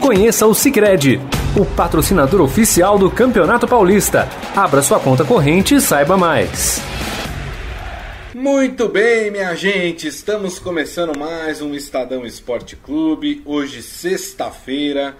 Conheça o Sicredi, o patrocinador oficial do Campeonato Paulista. Abra sua conta corrente e saiba mais. Muito bem, minha gente, estamos começando mais um Estadão Esporte Clube. Hoje, sexta-feira,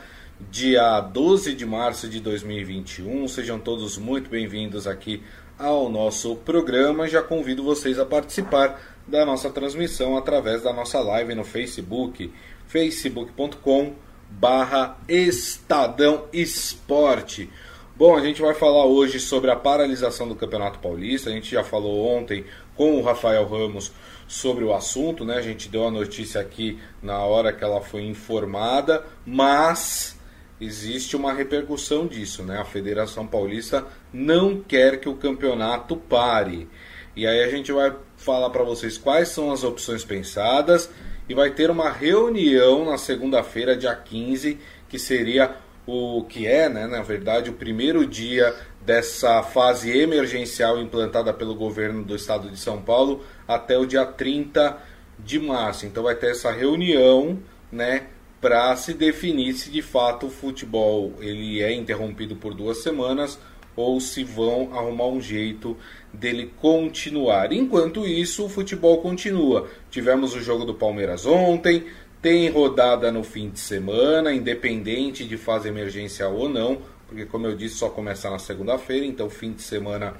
dia 12 de março de 2021. Sejam todos muito bem-vindos aqui ao nosso programa. Já convido vocês a participar da nossa transmissão através da nossa live no Facebook, facebook.com barra Estadão Esporte. Bom, a gente vai falar hoje sobre a paralisação do Campeonato Paulista. A gente já falou ontem com o Rafael Ramos sobre o assunto, né? A gente deu a notícia aqui na hora que ela foi informada, mas existe uma repercussão disso, né? A Federação Paulista não quer que o campeonato pare. E aí a gente vai falar para vocês quais são as opções pensadas e vai ter uma reunião na segunda-feira, dia 15, que seria o que é, né, na verdade, o primeiro dia dessa fase emergencial implantada pelo governo do estado de São Paulo até o dia 30 de março. Então vai ter essa reunião, né, para se definir se de fato o futebol ele é interrompido por duas semanas ou se vão arrumar um jeito dele continuar. Enquanto isso, o futebol continua. Tivemos o jogo do Palmeiras ontem, tem rodada no fim de semana, independente de fase emergencial ou não, porque como eu disse, só começa na segunda-feira, então fim de semana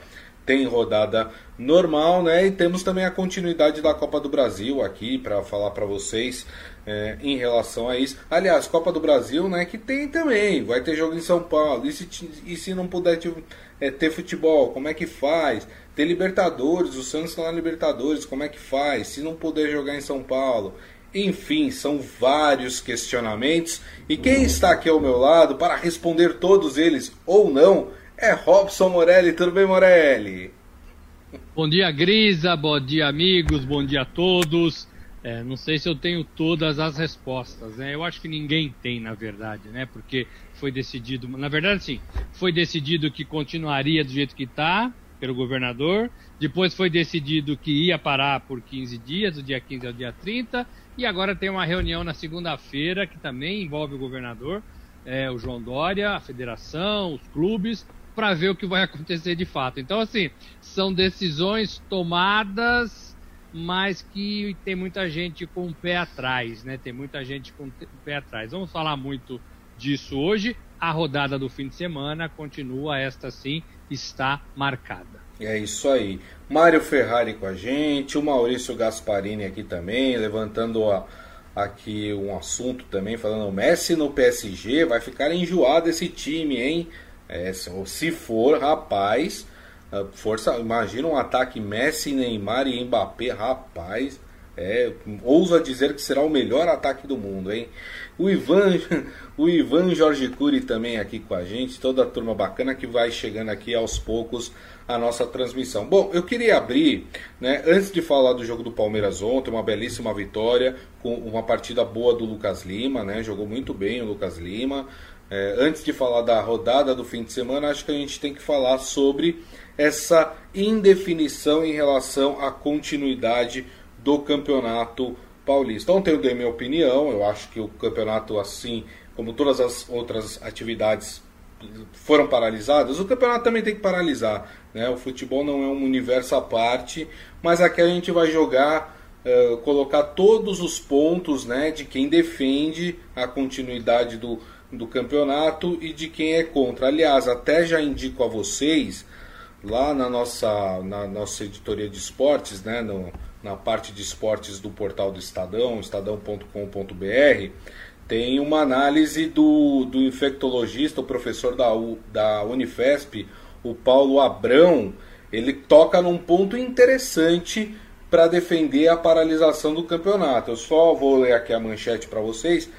tem rodada normal, né? E temos também a continuidade da Copa do Brasil aqui para falar para vocês é, em relação a isso. Aliás, Copa do Brasil, né? Que tem também, vai ter jogo em São Paulo. E se, e se não puder ter, é, ter futebol, como é que faz? Ter Libertadores, o Santos está na Libertadores, como é que faz? Se não puder jogar em São Paulo. Enfim, são vários questionamentos. E quem está aqui ao meu lado para responder todos eles ou não é Robson Morelli. Tudo bem, Morelli? Bom dia, Grisa. Bom dia, amigos. Bom dia a todos. É, não sei se eu tenho todas as respostas, né? Eu acho que ninguém tem, na verdade, né? Porque foi decidido, na verdade, sim, foi decidido que continuaria do jeito que está pelo governador. Depois foi decidido que ia parar por 15 dias, do dia 15 ao dia 30. E agora tem uma reunião na segunda-feira que também envolve o governador, é, o João Dória, a federação, os clubes, para ver o que vai acontecer de fato. Então, assim, são decisões tomadas, mas que tem muita gente com o pé atrás, né? Tem muita gente com o pé atrás. Vamos falar muito disso hoje. A rodada do fim de semana continua, esta sim está marcada. É isso aí. Mário Ferrari com a gente, o Maurício Gasparini aqui também, levantando a, aqui um assunto também, falando Messi no PSG, vai ficar enjoado esse time, hein? É, se for, rapaz, força, imagina um ataque Messi, Neymar e Mbappé, rapaz. É, ouso dizer que será o melhor ataque do mundo, hein? O Ivan, o Ivan Jorge Cury também aqui com a gente, toda a turma bacana que vai chegando aqui aos poucos a nossa transmissão. Bom, eu queria abrir, né, antes de falar do jogo do Palmeiras ontem, uma belíssima vitória, com uma partida boa do Lucas Lima, né? Jogou muito bem o Lucas Lima. É, antes de falar da rodada do fim de semana, acho que a gente tem que falar sobre essa indefinição em relação à continuidade do campeonato paulista. Ontem eu dei minha opinião, eu acho que o campeonato, assim como todas as outras atividades foram paralisadas, o campeonato também tem que paralisar. Né? O futebol não é um universo à parte, mas aqui a gente vai jogar. Uh, colocar todos os pontos né, de quem defende a continuidade do, do campeonato e de quem é contra. Aliás, até já indico a vocês, lá na nossa, na nossa editoria de esportes, né, no, na parte de esportes do portal do Estadão, estadão.com.br, tem uma análise do, do infectologista, o professor da, U, da Unifesp, o Paulo Abrão. Ele toca num ponto interessante para defender a paralisação do campeonato. Eu só vou ler aqui a manchete para vocês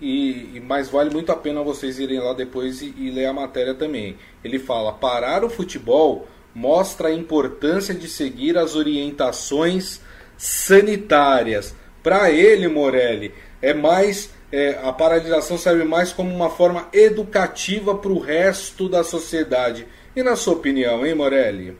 e, mas vale muito a pena vocês irem lá depois e, e ler a matéria também. Ele fala: parar o futebol mostra a importância de seguir as orientações sanitárias. Para ele, Morelli, é mais é, a paralisação serve mais como uma forma educativa para o resto da sociedade. E na sua opinião, hein, Morelli?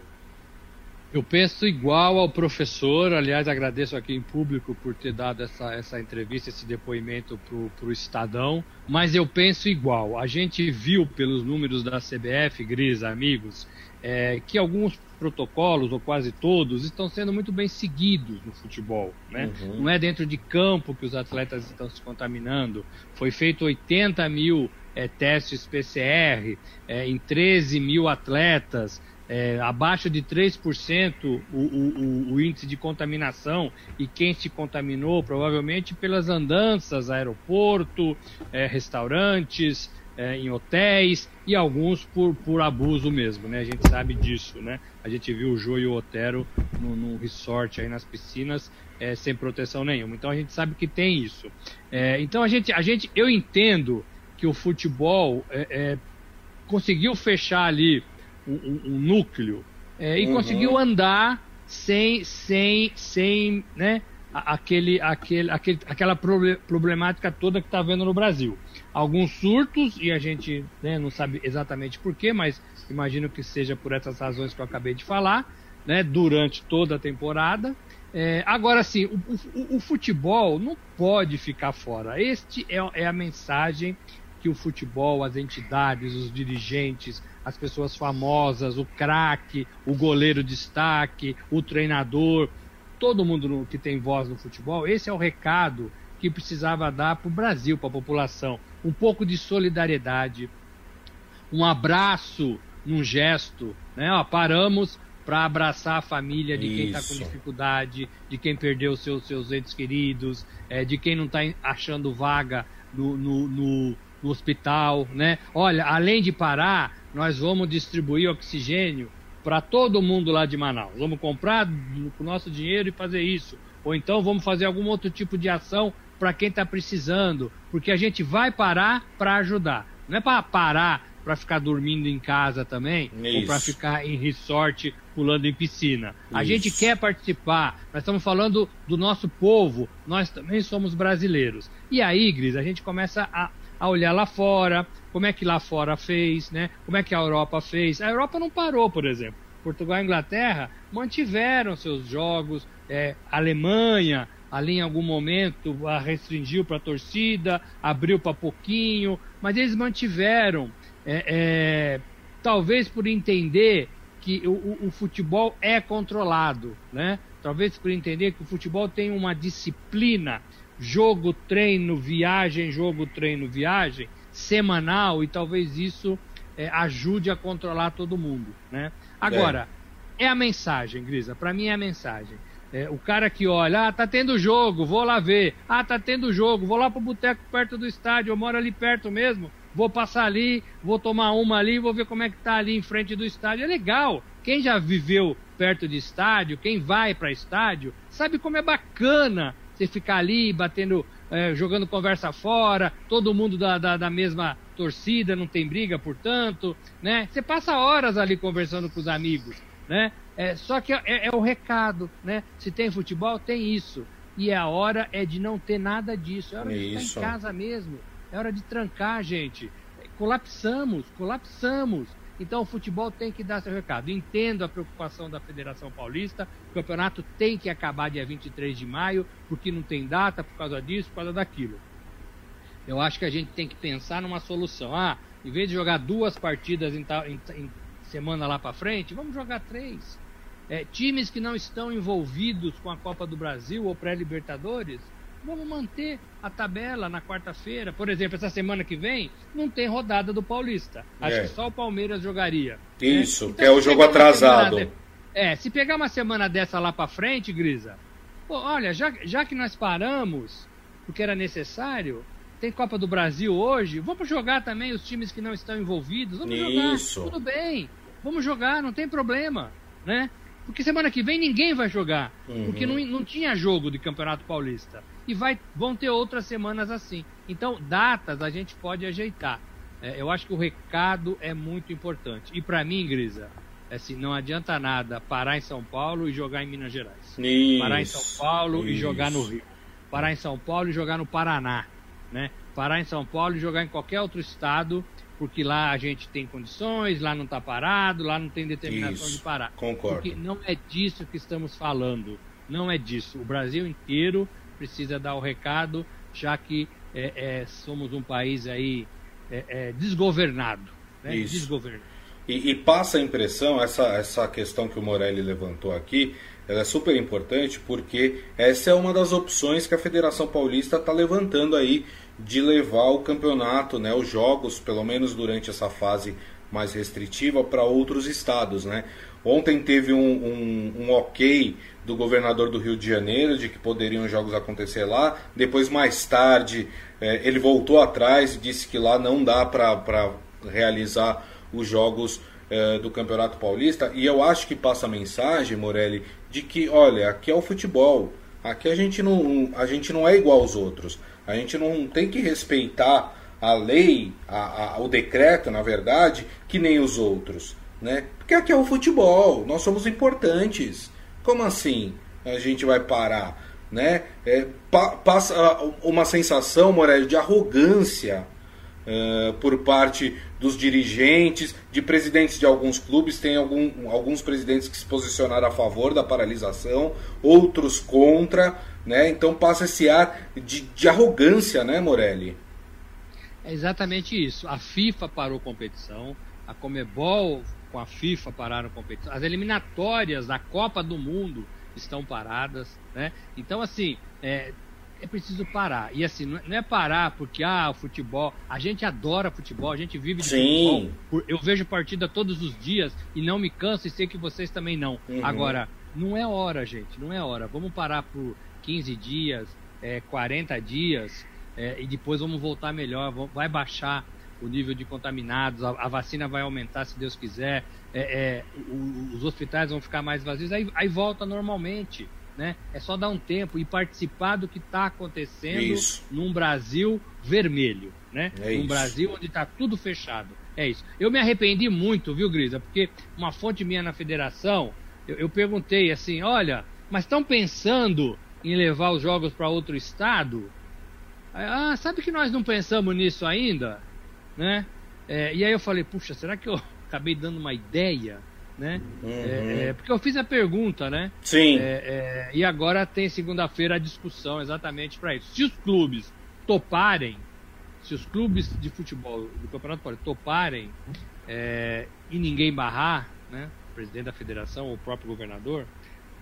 Eu penso igual ao professor, aliás, agradeço aqui em público por ter dado essa, essa entrevista, esse depoimento para o Estadão, mas eu penso igual. A gente viu pelos números da CBF, Gris, amigos, é, que alguns protocolos, ou quase todos, estão sendo muito bem seguidos no futebol. Né? Uhum. Não é dentro de campo que os atletas estão se contaminando. Foi feito 80 mil é, testes PCR é, em 13 mil atletas é, abaixo de 3% o, o, o, índice de contaminação e quem se contaminou provavelmente pelas andanças, aeroporto, é, restaurantes, é, em hotéis e alguns por, por abuso mesmo, né? A gente sabe disso, né? A gente viu o Jô e o Otero no, no resort aí nas piscinas é, sem proteção nenhuma. Então a gente sabe que tem isso. É, então a gente, a gente, eu entendo que o futebol é, conseguiu fechar ali um, um núcleo é, e uhum. conseguiu andar sem, sem, sem, né, aquele, aquele, aquele, aquela problemática toda que está vendo no Brasil. Alguns surtos, e a gente né, não sabe exatamente porquê, mas imagino que seja por essas razões que eu acabei de falar, né, durante toda a temporada. É, agora, sim, o, o, o, futebol não pode ficar fora. Este é, é a mensagem que o futebol, as entidades, os dirigentes, as pessoas famosas, o craque, o goleiro destaque, o treinador, todo mundo que tem voz no futebol, esse é o recado que precisava dar para o Brasil, para a população. Um pouco de solidariedade, um abraço num gesto, né? Ó, paramos para abraçar a família de quem está com dificuldade, de quem perdeu seus, seus entes queridos, é, de quem não está achando vaga no, no, no, no hospital, né? Olha, além de parar, nós vamos distribuir oxigênio para todo mundo lá de Manaus. Vamos comprar com o nosso dinheiro e fazer isso. Ou então vamos fazer algum outro tipo de ação para quem está precisando, porque a gente vai parar para ajudar. Não é para parar para ficar dormindo em casa também, isso. ou para ficar em resort pulando em piscina. A isso. gente quer participar, nós estamos falando do nosso povo, nós também somos brasileiros. E aí, Gris, a gente começa a a olhar lá fora, como é que lá fora fez, né? Como é que a Europa fez. A Europa não parou, por exemplo. Portugal e Inglaterra mantiveram seus jogos, é, Alemanha ali em algum momento restringiu para a torcida, abriu para pouquinho, mas eles mantiveram, é, é, talvez por entender que o, o, o, futebol é controlado, né? Talvez por entender que o futebol tem uma disciplina jogo, treino, viagem, jogo, treino, viagem, semanal, e talvez isso é, ajude a controlar todo mundo. Né? Agora, é, é a mensagem, Grisa, para mim é a mensagem. É, o cara que olha, ah, tá tendo jogo, vou lá ver. Ah, tá tendo jogo, vou lá pro boteco perto do estádio, eu moro ali perto mesmo, vou passar ali, vou tomar uma ali, vou ver como é que tá ali em frente do estádio. É legal. Quem já viveu perto de estádio, quem vai para estádio, sabe como é bacana você ficar ali batendo, é, jogando conversa fora, todo mundo da, da, da, mesma torcida, não tem briga, portanto, né? Você passa horas ali conversando com os amigos, né? É, só que é, é o recado, né? Se tem futebol, tem isso. E a hora é de não ter nada disso. É hora de ficar em casa mesmo. É hora de trancar, gente. Colapsamos, colapsamos. Então o futebol tem que dar seu recado. Entendo a preocupação da Federação Paulista. O campeonato tem que acabar dia 23 de maio, porque não tem data por causa disso, por causa daquilo. Eu acho que a gente tem que pensar numa solução. Ah, em vez de jogar duas partidas em, em, em semana lá para frente, vamos jogar três. É, times que não estão envolvidos com a Copa do Brasil ou pré-Libertadores, vamos manter a tabela na quarta-feira. Por exemplo, essa semana que vem não tem rodada do Paulista. Acho é. que só o Palmeiras jogaria. Isso, né? então, que é o jogo atrasado. De... É, se pegar uma semana dessa lá para frente, Grisa, pô, olha, já, já que nós paramos, porque era necessário, tem Copa do Brasil hoje, vamos jogar também os times que não estão envolvidos, vamos Isso. jogar, tudo bem, vamos jogar, não tem problema, né? Porque semana que vem ninguém vai jogar, uhum. porque não, não tinha jogo de Campeonato Paulista e vai, vão ter outras semanas assim. Então, datas a gente pode ajeitar. É, eu acho que o recado é muito importante. E para mim, Grisa, é assim, não adianta nada parar em São Paulo e jogar em Minas Gerais. Isso, parar em São Paulo isso. e jogar no Rio. Parar em São Paulo e jogar no Paraná. Né? parar em São Paulo e jogar em qualquer outro estado, porque lá a gente tem condições, lá não está parado, lá não tem determinação Isso, de parar. Concordo. Porque não é disso que estamos falando. Não é disso. O Brasil inteiro precisa dar o recado, já que é, é, somos um país aí é, é desgovernado. Né? Isso. Desgovernado. E, e, passa a impressão, essa, essa questão que o Morelli levantou aqui, ela é super importante porque essa é uma das opções que a Federação Paulista está levantando aí de levar o campeonato, né, os jogos, pelo menos durante essa fase mais restritiva, para outros estados. Né? Ontem teve um, um, um, ok do governador do Rio de Janeiro de que poderiam os jogos acontecer lá. Depois, mais tarde, é, ele voltou atrás e disse que lá não dá para realizar os jogos é, do Campeonato Paulista. E eu acho que passa a mensagem, Morelli, de que, olha, aqui é o futebol. Aqui a gente não, a gente não é igual aos outros. A gente não tem que respeitar a lei, a, a, o decreto, na verdade, que nem os outros. Né? Porque aqui é o futebol, nós somos importantes. Como assim a gente vai parar? Né? É, pa, passa uma sensação, Morelli, de arrogância uh, por parte dos dirigentes, de presidentes de alguns clubes. Tem algum, alguns presidentes que se posicionaram a favor da paralisação, outros contra. Né? Então passa esse ar de, de arrogância, né, Morelli? É exatamente isso. A FIFA parou competição, a Comebol com a FIFA pararam competição, as eliminatórias da Copa do Mundo estão paradas, né? Então assim, é, é preciso parar. E assim, não é parar porque, ah, o futebol. A gente adora futebol, a gente vive de Sim. futebol. Eu vejo partida todos os dias e não me canso e sei que vocês também não. Uhum. Agora, não é hora, gente, não é hora. Vamos parar por 15 dias, é, 40 dias é, e depois vamos voltar melhor. Vai baixar o nível de contaminados, a, a vacina vai aumentar se Deus quiser, é, é os hospitais vão ficar mais vazios, aí, aí volta normalmente né? É só dar um tempo e participar do que está acontecendo isso. num Brasil vermelho, né? É num isso. Brasil onde está tudo fechado. É isso. Eu me arrependi muito, viu, Grisa? Porque uma fonte minha na federação, eu, eu perguntei assim, olha, mas estão pensando em levar os jogos para outro estado? Ah, sabe que nós não pensamos nisso ainda, né? É, e aí eu falei, puxa, será que eu acabei dando uma ideia? né? Uhum. É, é, porque eu fiz a pergunta, né? Sim. É, é e agora tem segunda-feira a discussão exatamente para isso. Se os clubes toparem, se os clubes de futebol do Campeonato Paulista toparem é, e ninguém barrar, né? O presidente da federação ou o próprio governador,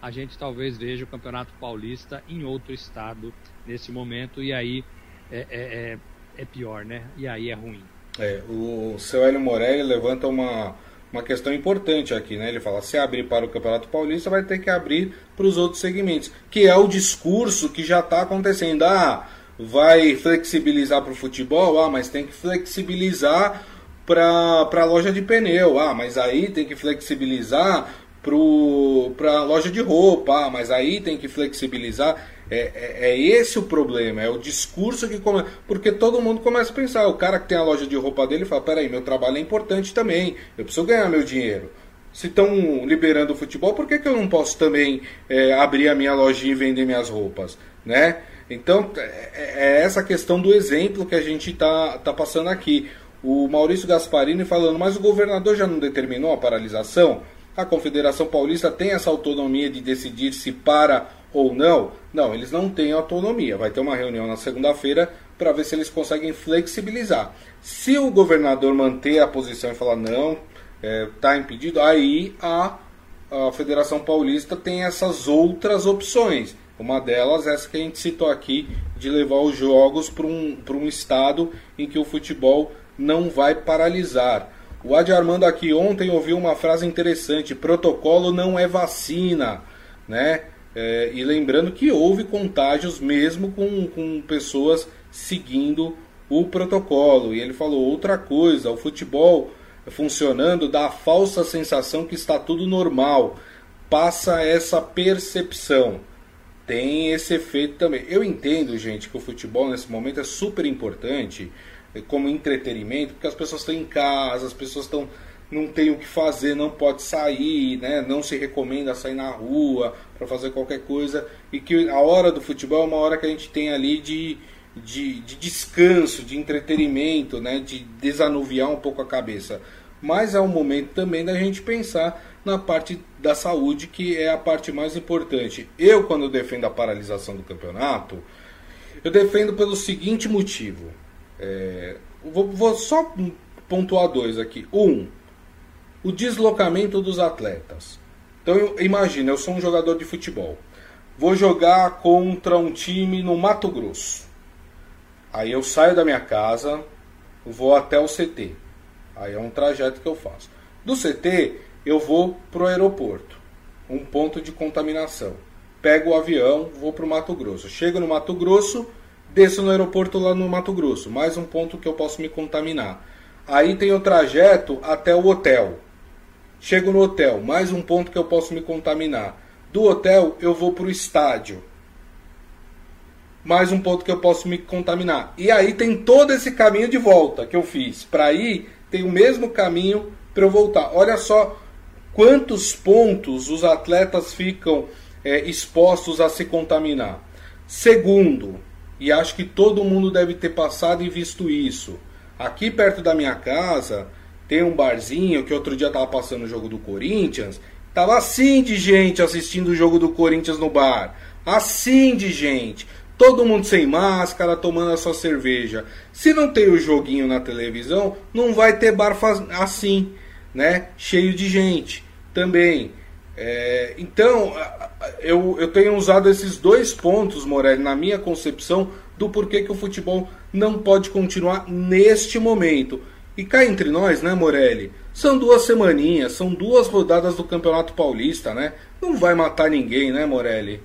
a gente talvez veja o Campeonato Paulista em outro estado nesse momento e aí é, é, é pior, né? E aí é ruim. É, o seu Hélio Morelli levanta uma uma questão importante aqui, né? Ele fala: se abrir para o Campeonato Paulista, vai ter que abrir para os outros segmentos, que é o discurso que já está acontecendo. Ah, vai flexibilizar para o futebol, ah, mas tem que flexibilizar para a loja de pneu, ah, mas aí tem que flexibilizar para a loja de roupa, ah, mas aí tem que flexibilizar. É, é, é, esse o problema, é o discurso que começa. Porque todo mundo começa a pensar. O cara que tem a loja de roupa dele fala: peraí, meu trabalho é importante também, eu preciso ganhar meu dinheiro. Se estão liberando o futebol, por que, que eu não posso também é, abrir a minha lojinha e vender minhas roupas? Né? Então, é, é essa questão do exemplo que a gente está tá passando aqui. O Maurício Gasparini falando, mas o governador já não determinou a paralisação? A Confederação Paulista tem essa autonomia de decidir se para ou não? Não, eles não têm autonomia. Vai ter uma reunião na segunda-feira para ver se eles conseguem flexibilizar. Se o governador manter a posição e falar não, está é, tá impedido, aí a, a Federação Paulista tem essas outras opções. Uma delas, essa que a gente citou aqui, de levar os jogos para um, um estado em que o futebol não vai paralisar. O Adi Armando aqui ontem ouviu uma frase interessante: protocolo não é vacina, né? É, e lembrando que houve contágios mesmo com, com pessoas seguindo o protocolo. E ele falou outra coisa: o futebol funcionando dá a falsa sensação que está tudo normal. Passa essa percepção. Tem esse efeito também. Eu entendo, gente, que o futebol nesse momento é super importante é, como entretenimento, porque as pessoas estão em casa, as pessoas estão não tem o que fazer, não pode sair, né? não se recomenda sair na rua para fazer qualquer coisa. E que a hora do futebol é uma hora que a gente tem ali de, de, de descanso, de entretenimento, né, de desanuviar um pouco a cabeça. Mas é um momento também da gente pensar na parte da saúde, que é a parte mais importante. Eu, quando defendo a paralisação do campeonato, eu defendo pelo seguinte motivo. É, vou, vou só pontuar dois aqui. Um, o deslocamento dos atletas. Então imagina, eu sou um jogador de futebol. Vou jogar contra um time no Mato Grosso. Aí eu saio da minha casa, vou até o CT. Aí é um trajeto que eu faço. Do CT, eu vou para o aeroporto, um ponto de contaminação. Pego o avião, vou para o Mato Grosso. Chego no Mato Grosso, desço no aeroporto lá no Mato Grosso. Mais um ponto que eu posso me contaminar. Aí tem o trajeto até o hotel. Chego no hotel, mais um ponto que eu posso me contaminar. Do hotel eu vou para o estádio. Mais um ponto que eu posso me contaminar. E aí tem todo esse caminho de volta que eu fiz. Para ir, tem o mesmo caminho para eu voltar. Olha só quantos pontos os atletas ficam é, expostos a se contaminar. Segundo, e acho que todo mundo deve ter passado e visto isso. Aqui perto da minha casa tem um barzinho que outro dia tava passando o jogo do Corinthians. Tava assim de gente assistindo o jogo do Corinthians no bar. Assim de gente. Todo mundo sem máscara, tomando a sua cerveja. Se não tem o joguinho na televisão, não vai ter bar assim, né? Cheio de gente também. É, então, eu, eu tenho usado esses dois pontos, Morelli, na minha concepção do porquê que o futebol não pode continuar neste momento. E cá entre nós, né, Morelli? São duas semaninhas, são duas rodadas do Campeonato Paulista, né? Não vai matar ninguém, né, Morelli?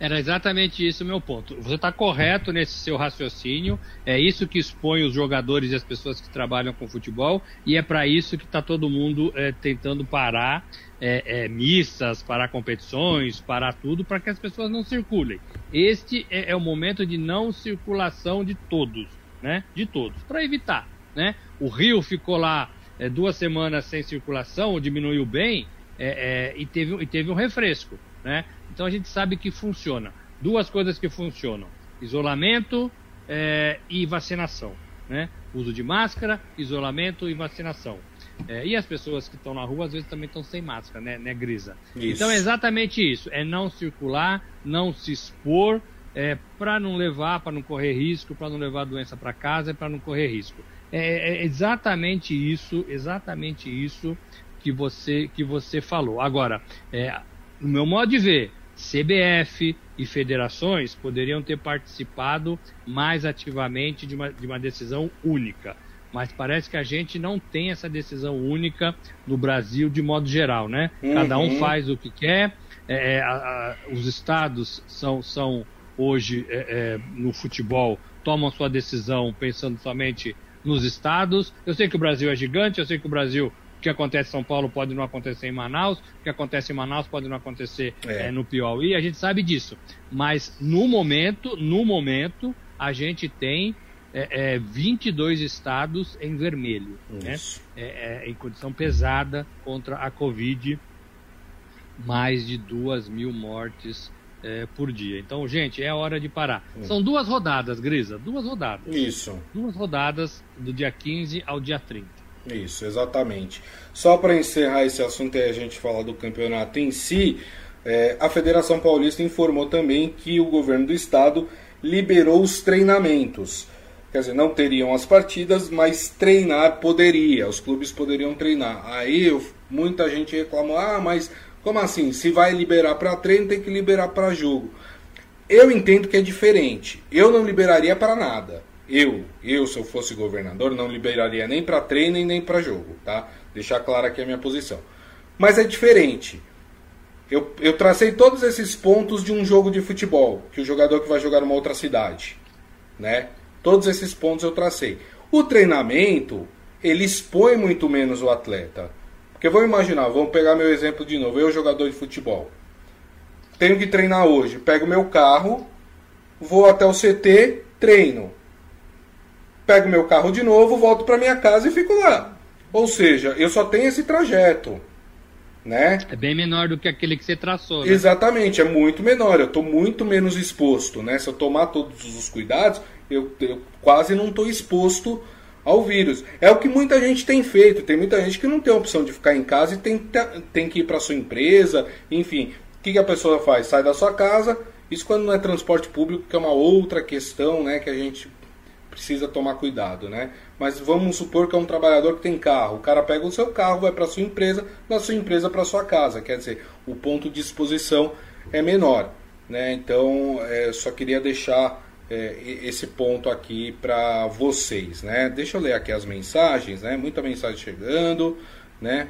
Era exatamente isso o meu ponto. Você está correto nesse seu raciocínio. É isso que expõe os jogadores e as pessoas que trabalham com futebol. E é para isso que está todo mundo é, tentando parar é, é, missas, parar competições, parar tudo, para que as pessoas não circulem. Este é, é, o momento de não circulação de todos, né? De todos, para evitar, né? O Rio ficou lá é, duas semanas sem circulação, diminuiu bem é, e teve, e teve um refresco, né? Então a gente sabe que funciona. Duas coisas que funcionam: isolamento é, e vacinação. Né? Uso de máscara, isolamento e vacinação. É, e as pessoas que estão na rua às vezes também estão sem máscara, né, né Grisa? Isso. Então é exatamente isso: é não circular, não se expor, é, para não levar, para não correr risco, para não levar a doença para casa, para não correr risco. É, é, exatamente isso, exatamente isso que você que você falou. Agora, é, no meu modo de ver, CBF e federações poderiam ter participado mais ativamente de uma, de uma decisão única. Mas parece que a gente não tem essa decisão única no Brasil de modo geral, né? Uhum. Cada um faz o que quer. É, é, a, a, os estados são, são hoje é, é, no futebol tomam sua decisão pensando somente nos estados. Eu sei que o Brasil é gigante, eu sei que o Brasil o que acontece em São Paulo pode não acontecer em Manaus, o que acontece em Manaus pode não acontecer é. É, no Piauí, a gente sabe disso. Mas no momento, no momento, a gente tem é, é, 22 estados em vermelho, né? Em condição pesada contra a Covid, mais de duas mil mortes é, por dia. Então, gente, é hora de parar. Hum. São duas rodadas, Grisa, duas rodadas. Isso. Duas rodadas do dia 15 ao dia 30. Isso, exatamente. Só para encerrar esse assunto e a gente falar do campeonato em si, é, a Federação Paulista informou também que o governo do estado liberou os treinamentos. Quer dizer, não teriam as partidas, mas treinar poderia, os clubes poderiam treinar. Aí muita gente reclamou: ah, mas como assim? Se vai liberar para treino, tem que liberar para jogo. Eu entendo que é diferente. Eu não liberaria para nada. Eu, eu, se eu fosse governador, não liberaria nem para treino e nem para jogo, tá? Deixar clara aqui a minha posição. Mas é diferente. Eu, eu tracei todos esses pontos de um jogo de futebol, que o jogador que vai jogar numa outra cidade, né? Todos esses pontos eu tracei. O treinamento, ele expõe muito menos o atleta. Porque vamos imaginar, vamos pegar meu exemplo de novo, eu jogador de futebol. Tenho que treinar hoje, pego meu carro, vou até o CT, treino pego meu carro de novo, volto para minha casa e fico lá. Ou seja, eu só tenho esse trajeto. né? É bem menor do que aquele que você traçou. Né? Exatamente, é muito menor. Eu estou muito menos exposto, né? Se eu tomar todos os cuidados, eu, eu quase não estou exposto ao vírus. É o que muita gente tem feito. Tem muita gente que não tem a opção de ficar em casa e tem, tem que ir para sua empresa, enfim. O que, que a pessoa faz? Sai da sua casa. Isso quando não é transporte público, que é uma outra questão, né? Que a gente precisa tomar cuidado, né? Mas vamos supor que é um trabalhador que tem carro. O cara pega o seu carro, vai para sua empresa, da sua empresa para sua casa. Quer dizer, o ponto de exposição é menor, né? Então, é, só queria deixar é, esse ponto aqui para vocês, né? Deixa eu ler aqui as mensagens, né? Muita mensagem chegando, né?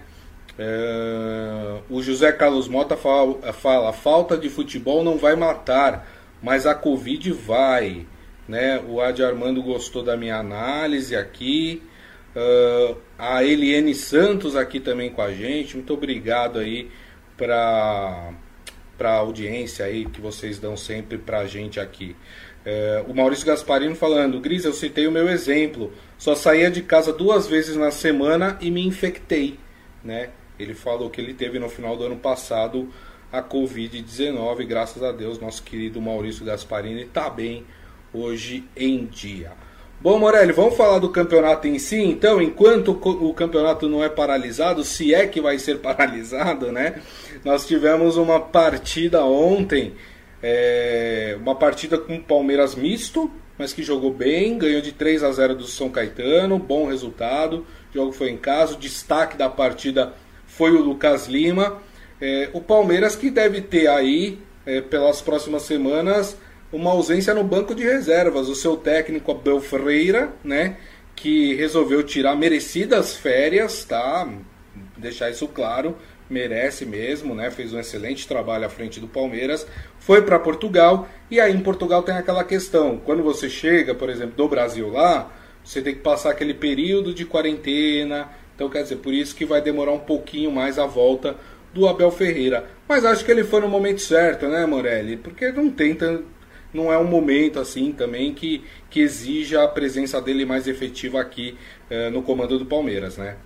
É, o José Carlos Mota fala, fala: falta de futebol não vai matar, mas a Covid vai. Né? O Adi Armando gostou da minha análise aqui. Uh, a Eliane Santos aqui também com a gente. Muito obrigado aí para a audiência aí que vocês dão sempre para a gente aqui. Uh, o Maurício Gasparino falando, Gris, eu citei o meu exemplo. Só saía de casa duas vezes na semana e me infectei. Né? Ele falou que ele teve no final do ano passado a Covid-19. Graças a Deus, nosso querido Maurício Gasparini está bem hoje em dia. Bom, Morelli, vamos falar do campeonato em si, então, enquanto o campeonato não é paralisado, se é que vai ser paralisado, né? Nós tivemos uma partida ontem, é, uma partida com o Palmeiras misto, mas que jogou bem, ganhou de 3 a 0 do São Caetano, bom resultado, o jogo foi em casa, o destaque da partida foi o Lucas Lima. É, o Palmeiras que deve ter aí, é, pelas próximas semanas, uma ausência no banco de reservas. O seu técnico Abel Ferreira, né, que resolveu tirar merecidas férias, tá? Deixar isso claro, merece mesmo, né? Fez um excelente trabalho à frente do Palmeiras. Foi para Portugal e aí em Portugal tem aquela questão, quando você chega, por exemplo, do Brasil lá, você tem que passar aquele período de quarentena. Então, quer dizer, por isso que vai demorar um pouquinho mais a volta do Abel Ferreira. Mas acho que ele foi no momento certo, né, Morelli? Porque não tem não é um momento assim também que, que exija a presença dele mais efetiva aqui uh, no comando do Palmeiras, né?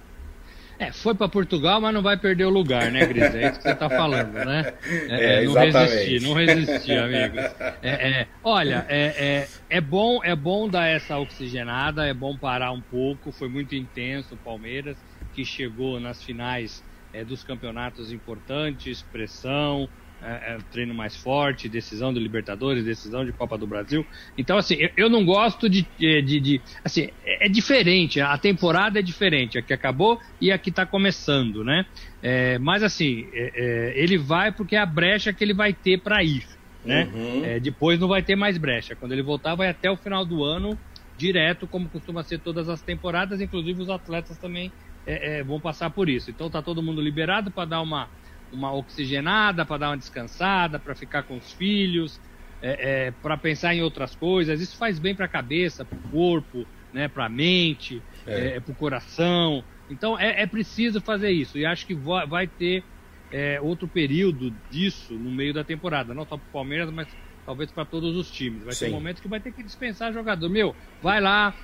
É, foi para Portugal, mas não vai perder o lugar, né, Gris? É isso que você está falando, né? É, é, não resistir, não resistir, amigos. É, é, olha, é, é, bom, é bom dar essa oxigenada, é bom parar um pouco. Foi muito intenso o Palmeiras, que chegou nas finais dos campeonatos importantes, pressão, é, é, treino mais forte, decisão do Libertadores, decisão de Copa do Brasil. Então, assim, eu, eu não gosto de, de, de, Assim, é, é, diferente, a temporada é diferente, a que acabou e a que está começando, né? É, mas, assim, é, é, ele vai porque é a brecha que ele vai ter para ir, né? Uhum. É, depois não vai ter mais brecha. Quando ele voltar, vai até o final do ano direto, como costuma ser todas as temporadas, inclusive os atletas também vão passar por isso. Então, tá todo mundo liberado para dar uma uma oxigenada para dar uma descansada, para ficar com os filhos, é, é, para pensar em outras coisas. Isso faz bem para a cabeça, para o corpo, né, para a mente, é. é para o coração. Então é, é, preciso fazer isso. E acho que vai ter é, outro período disso no meio da temporada, não só para o Palmeiras, mas talvez para todos os times. Vai Sim. ter um momento que vai ter que dispensar jogador. Meu, vai lá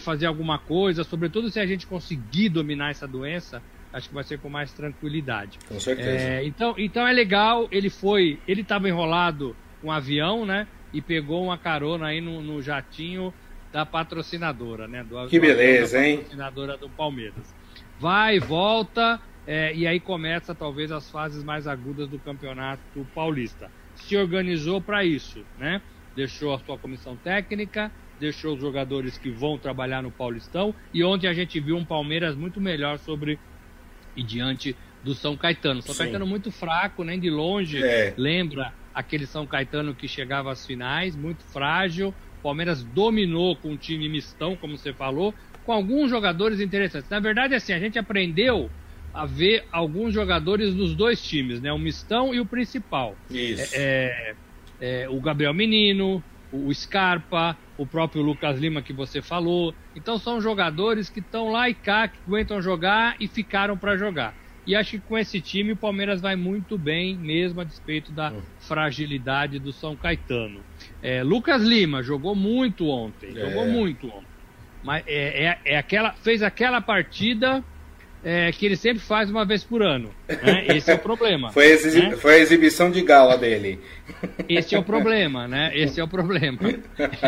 fazer alguma coisa, sobretudo se a gente conseguir dominar essa doença acho que vai ser com mais tranquilidade. Com certeza. É, então, então é legal, ele foi, ele estava enrolado com um avião, né? E pegou uma carona aí no, no jatinho da patrocinadora, né? Do, que beleza, hein? Patrocinadora do Palmeiras. Vai, volta, é, e aí começa talvez as fases mais agudas do campeonato paulista. Se organizou para isso, né? Deixou a sua comissão técnica, deixou os jogadores que vão trabalhar no Paulistão, e ontem a gente viu um Palmeiras muito melhor sobre e diante do São Caetano. São Sim. Caetano muito fraco, nem de longe é. lembra aquele São Caetano que chegava às finais, muito frágil. Palmeiras dominou com um time mistão, como você falou, com alguns jogadores interessantes. Na verdade, assim, a gente aprendeu a ver alguns jogadores dos dois times, né? O mistão e o principal. Isso. É, é, é o Gabriel Menino, o Scarpa, o próprio Lucas Lima que você falou. Então são jogadores que estão lá e cá, que aguentam jogar e ficaram para jogar. E acho que com esse time o Palmeiras vai muito bem, mesmo a despeito da hum. fragilidade do São Caetano. É, Lucas Lima jogou muito ontem, é. jogou muito ontem. Mas é, é, é, aquela, fez aquela partida é, que ele sempre faz uma vez por ano. Né? Esse é o problema. foi, a né? foi a exibição de gala dele. Esse é o problema, né? Esse é o problema.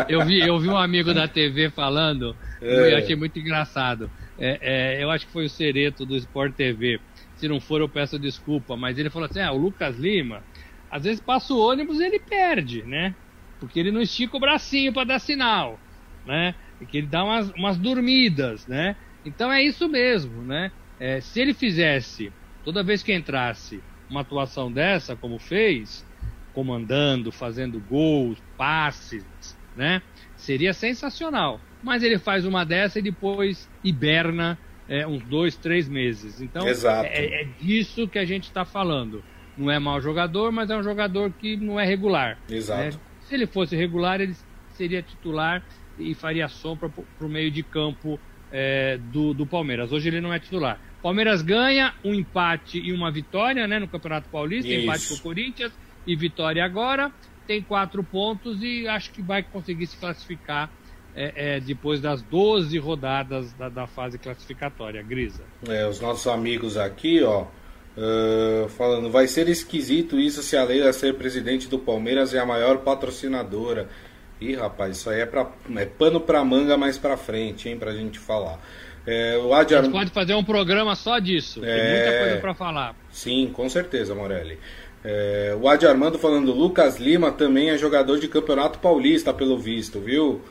Eu vi, eu vi um amigo da TV falando, é. eu achei muito engraçado. É, é, eu acho que foi o Cereto do Sport TV. Se não for, eu peço desculpa. Mas ele falou assim: ah, o Lucas Lima, às vezes passa o ônibus e ele perde, né? Porque ele não estica o bracinho para dar sinal, né? Que ele dá umas, umas dormidas, né? Então é isso mesmo, né? É, se ele fizesse, toda vez que entrasse, uma atuação dessa, como fez, comandando, fazendo gols, passes, né? Seria sensacional. Mas ele faz uma dessa e depois hiberna é, uns dois, três meses. Então é, é, disso que a gente está falando. Não é mau jogador, mas é um jogador que não é regular. Exato. Né? Se ele fosse regular, ele seria titular e faria sombra para o meio de campo é, do, do Palmeiras. Hoje ele não é titular. Palmeiras ganha um empate e uma vitória né, no Campeonato Paulista, Isso. empate com o Corinthians e vitória agora. Tem quatro pontos e acho que vai conseguir se classificar é, é, depois das 12 rodadas da, da fase classificatória, Grisa. É, os nossos amigos aqui, ó, uh, falando, vai ser esquisito isso se a Leila ser presidente do Palmeiras é a maior patrocinadora. Ih, rapaz, isso aí é, pra, é pano pra manga mais pra frente, hein, pra gente falar. É, o Adi... A gente pode fazer um programa só disso, é... tem muita coisa pra falar. Sim, com certeza, Morelli. É, o Adi Armando falando, Lucas Lima também é jogador de campeonato paulista, pelo visto, viu?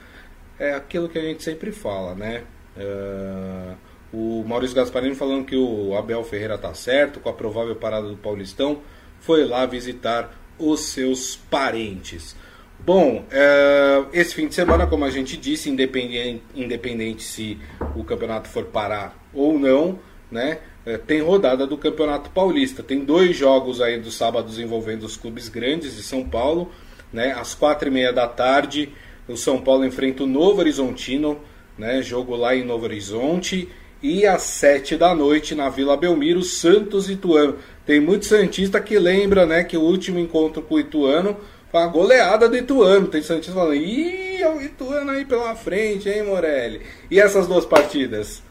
É aquilo que a gente sempre fala, né? É, o Maurício Gasparini falando que o Abel Ferreira tá certo com a provável parada do Paulistão, foi lá visitar os seus parentes. Bom, é, esse fim de semana, como a gente disse, independente, independente se o campeonato for parar ou não, né? É, tem rodada do Campeonato Paulista. Tem dois jogos aí dos sábados envolvendo os clubes grandes de São Paulo. Né? Às quatro e meia da tarde, o São Paulo enfrenta o Novo Horizontino, né? jogo lá em Novo Horizonte. E às sete da noite, na Vila Belmiro, Santos e Ituano. Tem muito Santista que lembra né, que o último encontro com o Ituano uma goleada do Ituano. Tem Santista falando, ih, o Ituano aí pela frente, hein, Morelli? E essas duas partidas?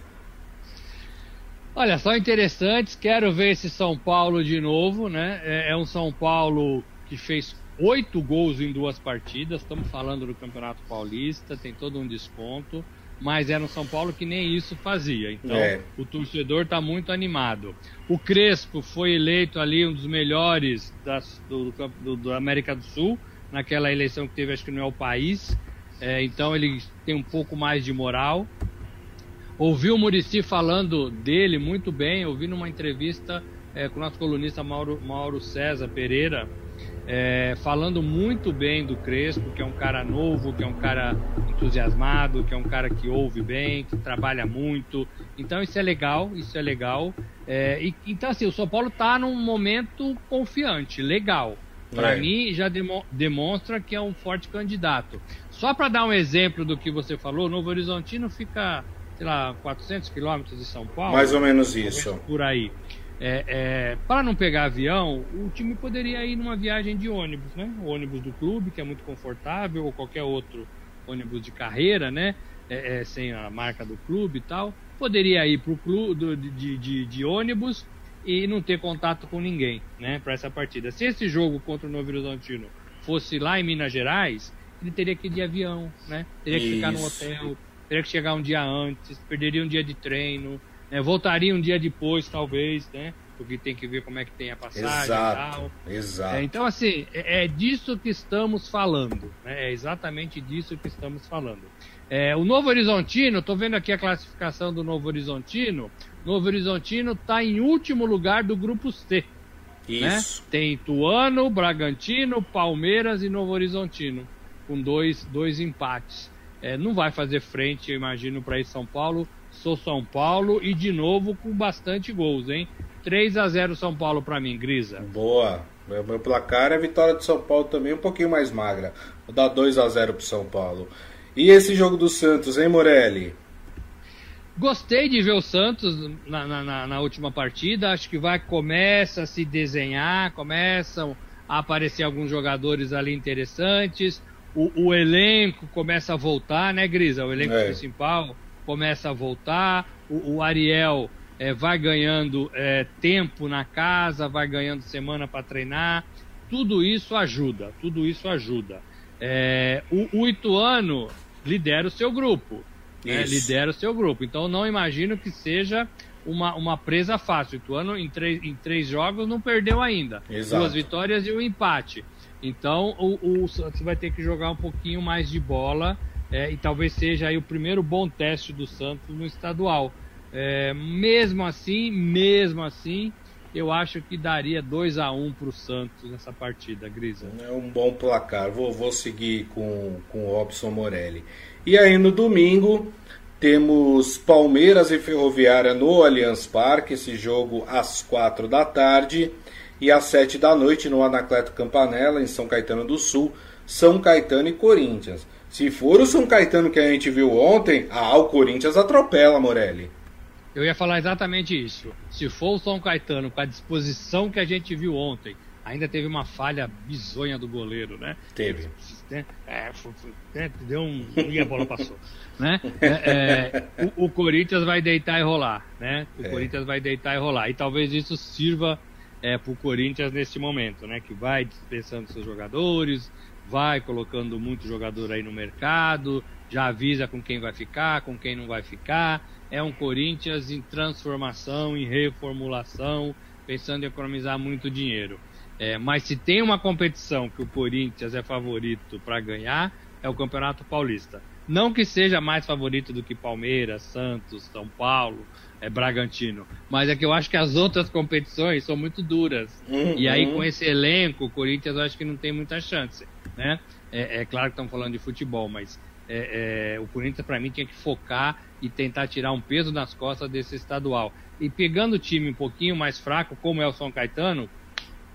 Olha, são interessantes. Quero ver esse São Paulo de novo, né? É, é um São Paulo que fez oito gols em duas partidas. Estamos falando do Campeonato Paulista, tem todo um desconto. Mas era um São Paulo que nem isso fazia. Então, é. o torcedor está muito animado. O Crespo foi eleito ali um dos melhores das, do, do, do, América do Sul, naquela eleição que teve, acho que não é o país. É, então ele tem um pouco mais de moral. Ouvi o Murici falando dele muito bem, ouvi numa entrevista é, com o nosso colunista Mauro, Mauro César Pereira, é, falando muito bem do Crespo, que é um cara novo, que é um cara entusiasmado, que é um cara que ouve bem, que trabalha muito. Então isso é legal, isso é legal. É, e, então assim, o São Paulo está num momento confiante, legal. Para é. mim já demo, demonstra que é um forte candidato. Só para dar um exemplo do que você falou, Novo Horizontino fica, sei lá, 400 quilômetros de São Paulo. Mais ou menos isso. Por aí. É, é, para não pegar avião, o time poderia ir numa viagem de ônibus, né? O ônibus do clube, que é muito confortável, ou qualquer outro ônibus de carreira, né? É, é sem a marca do clube e tal. Poderia ir para o clube de, de, de, ônibus e não ter contato com ninguém, né? Para essa partida. Se esse jogo contra o Novo Horizontino fosse lá em Minas Gerais, ele teria que ir de avião, né? Teria que Isso. ficar no hotel, teria que chegar um dia antes, perderia um dia de treino né? Voltaria um dia depois, talvez, né? Porque tem que ver como é que tem a passagem exato, e tal. Exato. É, então, assim, é, é, disso que estamos falando. Né? É exatamente disso que estamos falando. É, o Novo Horizontino, estou vendo aqui a classificação do Novo Horizontino. Novo Horizontino está em último lugar do grupo C. Né? Isso. Né? Tem Ituano, Bragantino, Palmeiras e Novo Horizontino, com dois, dois empates. É, não vai fazer frente, eu imagino, para ir São Paulo sou São Paulo e de novo com bastante gols, hein? 3 a 0 São Paulo para mim, Grisa. Boa. Meu, meu placar é a vitória de São Paulo também um pouquinho mais magra. Vou dar 2 a 0 pro São Paulo. E esse jogo do Santos, hein, Morelli? Gostei de ver o Santos na, na, na, última partida. Acho que vai começa a se desenhar, começam a aparecer alguns jogadores ali interessantes. O, o elenco começa a voltar, né, Grisa? O elenco é. principal começa a voltar, o, o Ariel é, vai ganhando é, tempo na casa, vai ganhando semana para treinar. Tudo isso ajuda, tudo isso ajuda. É, o, o Ituano lidera o seu grupo. Né, lidera o seu grupo. Então não imagino que seja uma, uma presa fácil. O Ituano em três, em três jogos não perdeu ainda. Exato. Duas vitórias e um empate. Então o, o Santos vai ter que jogar um pouquinho mais de bola é, e talvez seja aí o primeiro bom teste do Santos no estadual. É, mesmo assim, mesmo assim, eu acho que daria 2 a 1 um para o Santos nessa partida, Grisa. É um bom placar. Vou, vou seguir com, com o Robson Morelli. E aí no domingo temos Palmeiras e Ferroviária no Allianz Parque, esse jogo às 4 da tarde. E às 7 da noite no Anacleto Campanella, em São Caetano do Sul, São Caetano e Corinthians. Se for o São Caetano que a gente viu ontem, ah, o Corinthians atropela, Morelli. Eu ia falar exatamente isso. Se for o São Caetano com a disposição que a gente viu ontem, ainda teve uma falha bizonha do goleiro, né? Teve. É, é, é, deu um. E a bola passou. né? É, é, o, o, Corinthians vai deitar e rolar, né? O é. Corinthians vai deitar e rolar. E talvez isso sirva para o Corinthians nesse momento, né? Que vai dispensando seus jogadores, vai colocando muito jogador aí no mercado, já avisa com quem vai ficar, com quem não vai ficar é um Corinthians em transformação, em reformulação, pensando em economizar muito dinheiro. É, mas se tem uma competição que o Corinthians é favorito para ganhar, é o Campeonato Paulista. Não que seja mais favorito do que Palmeiras, Santos, São Paulo, é, Bragantino, mas é que eu acho que as outras competições são muito duras. Uhum. E aí, com esse elenco, o Corinthians eu acho que não tem muita chance. Né? É, é claro que estamos falando de futebol, mas é, é, o Corinthians, para mim, tinha que focar e tentar tirar um peso nas costas desse estadual. E pegando o time um pouquinho mais fraco, como é o São Caetano,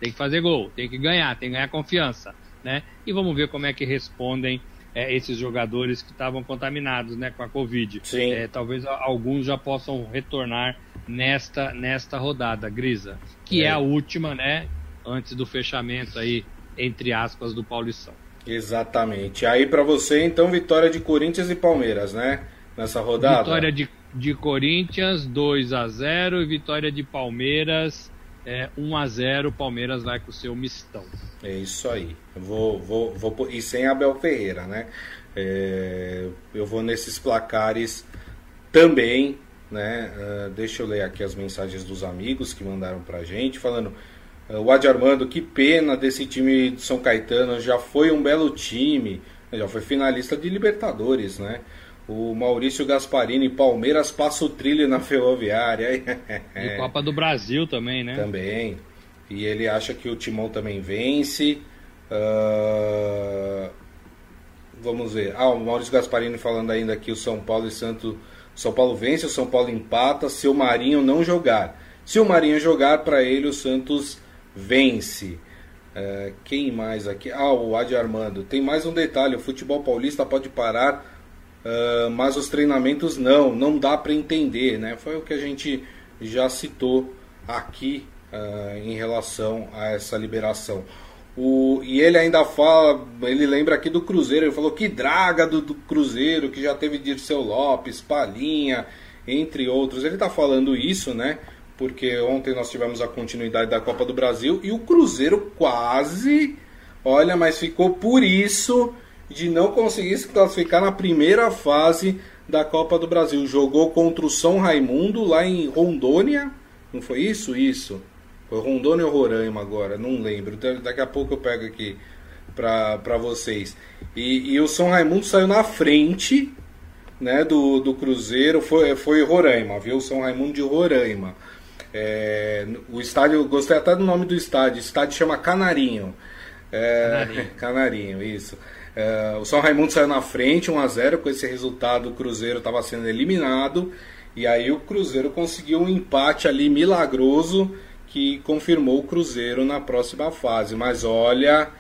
tem que fazer gol, tem que ganhar, tem que ganhar confiança. Né? E vamos ver como é que respondem é, esses jogadores que estavam contaminados né, com a Covid. É, talvez alguns já possam retornar nesta, nesta rodada, Grisa, que é. é a última, né? Antes do fechamento aí, entre aspas, do Paulistão. Exatamente. Aí para você, então, vitória de Corinthians e Palmeiras, né? Nessa rodada. Vitória de, de Corinthians 2 a 0 e vitória de Palmeiras é, 1 a 0 Palmeiras vai com o seu mistão. É isso aí. Eu vou, vou, vou, e sem Abel Ferreira, né? É, eu vou nesses placares também, né? Uh, deixa eu ler aqui as mensagens dos amigos que mandaram pra gente, falando o Adi Armando, que pena desse time de São Caetano, já foi um belo time, já foi finalista de Libertadores, né? O Maurício Gasparini, Palmeiras passa o trilho na Ferroviária. e Copa do Brasil também, né? Também. E ele acha que o Timão também vence. Uh... Vamos ver. Ah, o Maurício Gasparini falando ainda que o São Paulo e Santo. São Paulo vence, o São Paulo empata se o Marinho não jogar. Se o Marinho jogar, para ele o Santos vence. É, quem mais aqui? Ah, o Adi Armando. Tem mais um detalhe: o futebol paulista pode parar, uh, mas os treinamentos não. Não dá para entender, né? Foi o que a gente já citou aqui uh, em relação a essa liberação. O, e ele ainda fala, ele lembra aqui do Cruzeiro, ele falou que draga do, do Cruzeiro, que já teve Dirceu Lopes, Palinha, entre outros. Ele está falando isso, né? Porque ontem nós tivemos a continuidade da Copa do Brasil e o Cruzeiro quase, olha, mas ficou por isso de não conseguir se classificar na primeira fase da Copa do Brasil. Jogou contra o São Raimundo lá em Rondônia, não foi isso? Isso. Foi Rondônia ou Roraima agora, não lembro. Daqui a pouco eu pego aqui para vocês. E, e, o São Raimundo saiu na frente né, do, do Cruzeiro, foi, foi Roraima, viu? São Raimundo de Roraima. É, o estádio, gostei até do nome do estádio, o estádio chama Canarinho. É, Canarinho. Canarinho, isso. É, o São Raimundo saiu na frente, 1 a 0 com esse resultado o Cruzeiro estava sendo eliminado. E aí o Cruzeiro conseguiu um empate ali milagroso que confirmou o Cruzeiro na próxima fase. Mas olha,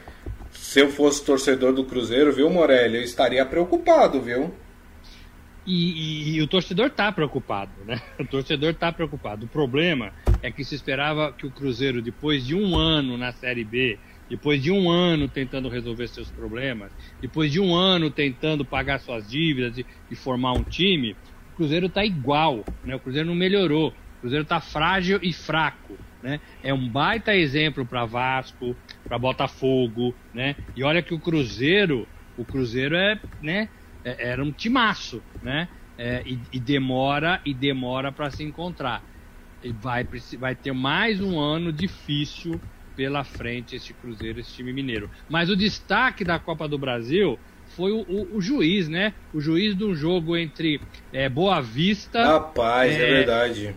se eu fosse torcedor do Cruzeiro, viu, Morelli, eu estaria preocupado, viu? E, e, e, o torcedor está preocupado, né? O torcedor está preocupado. O problema é que se esperava que o Cruzeiro, depois de um ano na Série B, depois de um ano tentando resolver seus problemas, depois de um ano tentando pagar suas dívidas e, e formar um time, o Cruzeiro está igual, né? O Cruzeiro não melhorou. O Cruzeiro está frágil e fraco. Né? É um baita exemplo para Vasco, para Botafogo, né? E olha que o Cruzeiro, o Cruzeiro é, né? É, era um timaço, né? É, e, e, demora e demora para se encontrar. E vai, vai ter mais um ano difícil pela frente esse Cruzeiro, esse time mineiro. Mas o destaque da Copa do Brasil foi o, o, o juiz, né? O juiz de um jogo entre é, Boa Vista. Rapaz, é, é verdade.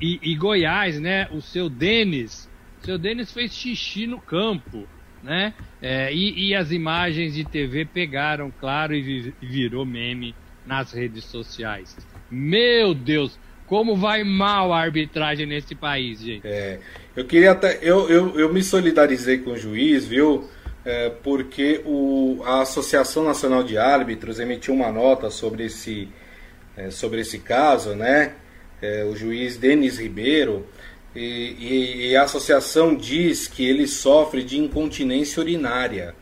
E, e, Goiás, né? O seu Denis. O seu Denis fez xixi no campo, né? É, e, e, as imagens de TV pegaram, claro, e virou meme nas redes sociais. Meu Deus, como vai mal a arbitragem nesse país, gente. É, eu queria até. Eu, eu, eu me solidarizei com o juiz, viu? É, porque o, a Associação Nacional de Árbitros emitiu uma nota sobre esse, é, sobre esse caso, né? É, o juiz Denis Ribeiro. E, e, a associação diz que ele sofre de incontinência urinária,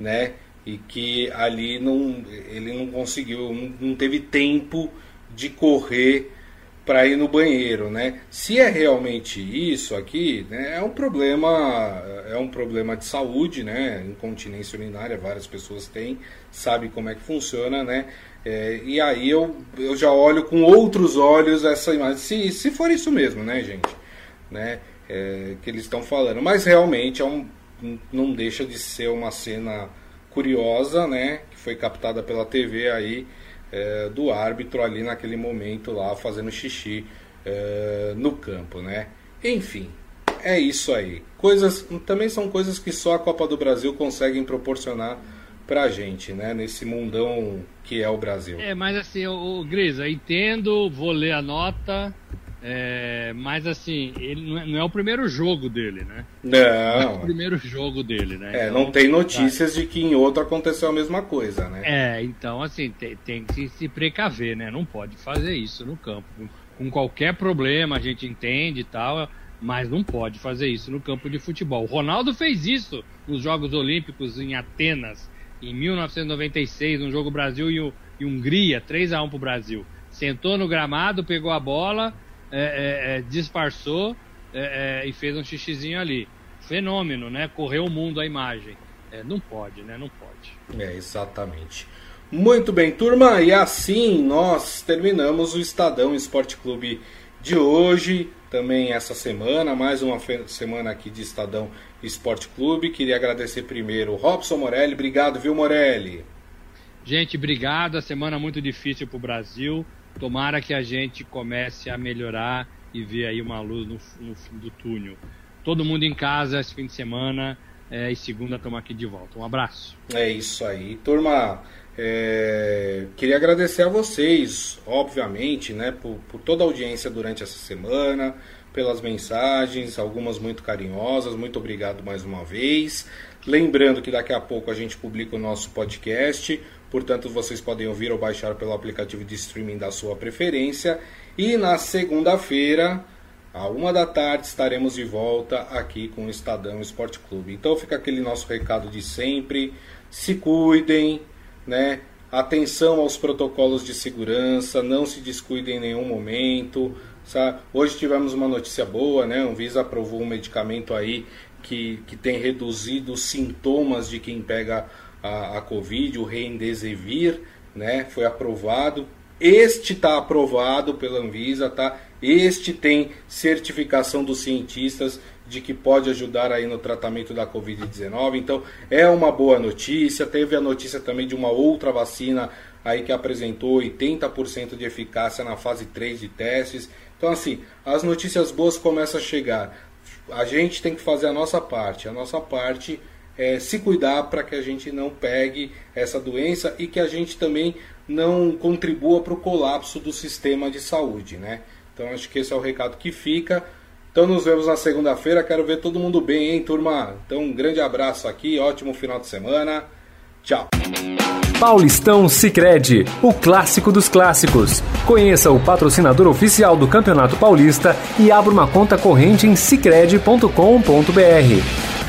né? E que ali não, ele não conseguiu, não, não teve tempo de correr para ir no banheiro, né? Se é realmente isso aqui, né, é um problema, é um problema de saúde, né? Incontinência urinária, várias pessoas têm, sabe como é que funciona, né? É, e aí eu, eu já olho com outros olhos essa imagem, se, se for isso mesmo, né, gente? Né? É, que eles estão falando, mas realmente é um, não deixa de ser uma cena curiosa, né? Que foi captada pela TV aí é, do árbitro ali naquele momento lá fazendo xixi é, no campo, né? Enfim, é isso aí. Coisas também são coisas que só a Copa do Brasil conseguem proporcionar pra gente, né? Nesse mundão que é o Brasil. É, mas assim, o, Grisa, entendo, vou ler a nota, é, mas assim, ele não é, não é, o primeiro jogo dele, né? Não. É o primeiro jogo dele, né? É, então, não tem notícias tá. de que em outro aconteceu a mesma coisa, né? É, então assim, tem, tem que se precaver, né? Não pode fazer isso no campo. Com, com qualquer problema, a gente entende e tal, mas não pode fazer isso no campo de futebol. O Ronaldo fez isso nos Jogos Olímpicos em Atenas, em 1996, no jogo Brasil e, e Hungria, 3 a 1 pro Brasil. Sentou no gramado, pegou a bola é, é, é, disfarçou é, é, e fez um xixizinho ali. Fenômeno, né? Correu o mundo a imagem. não pode, né? Não pode. É, exatamente. Muito bem, turma, e assim nós terminamos o Estadão Esporte Clube de hoje, também essa semana, mais uma semana aqui de Estadão Esporte Clube. Queria agradecer primeiro o Robson Morelli, obrigado, viu, Morelli? Gente, obrigado. A semana muito difícil para o Brasil. Tomara que a gente comece a melhorar e ver aí uma luz no, no fim do túnel. Todo mundo em casa esse fim de semana é, e segunda estamos aqui de volta. Um abraço. É isso aí. Turma, é, queria agradecer a vocês, obviamente, né, por, por, toda a audiência durante essa semana, pelas mensagens, algumas muito carinhosas. Muito obrigado mais uma vez. Lembrando que daqui a pouco a gente publica o nosso podcast. Portanto, vocês podem ouvir ou baixar pelo aplicativo de streaming da sua preferência. E na segunda-feira, à uma da tarde, estaremos de volta aqui com o Estadão Esporte Clube. Então fica aquele nosso recado de sempre. Se cuidem, né? Atenção aos protocolos de segurança, não se descuidem em nenhum momento. Sabe? Hoje tivemos uma notícia boa, né? Visa aprovou um medicamento aí que, que tem reduzido os sintomas de quem pega a, a Covid, o Remdesivir, né? Foi aprovado. Este está aprovado pela Anvisa, tá? Este tem certificação dos cientistas de que pode ajudar aí no tratamento da Covid-19. Então, é uma boa notícia. Teve a notícia também de uma outra vacina aí que apresentou 80% de eficácia na fase 3 de testes. Então, assim, as notícias boas começam a chegar. A gente tem que fazer a nossa parte. A nossa parte é, se cuidar para que a gente não pegue essa doença e que a gente também não contribua para o colapso do sistema de saúde, né? Então acho que esse é o recado que fica. Então nos vemos na segunda-feira. Quero ver todo mundo bem, hein, turma? Então um grande abraço aqui, ótimo final de semana. Tchau. Paulistão Sicredi, o clássico dos clássicos. Conheça o patrocinador oficial do Campeonato Paulista e abra uma conta corrente em sicredi.com.br.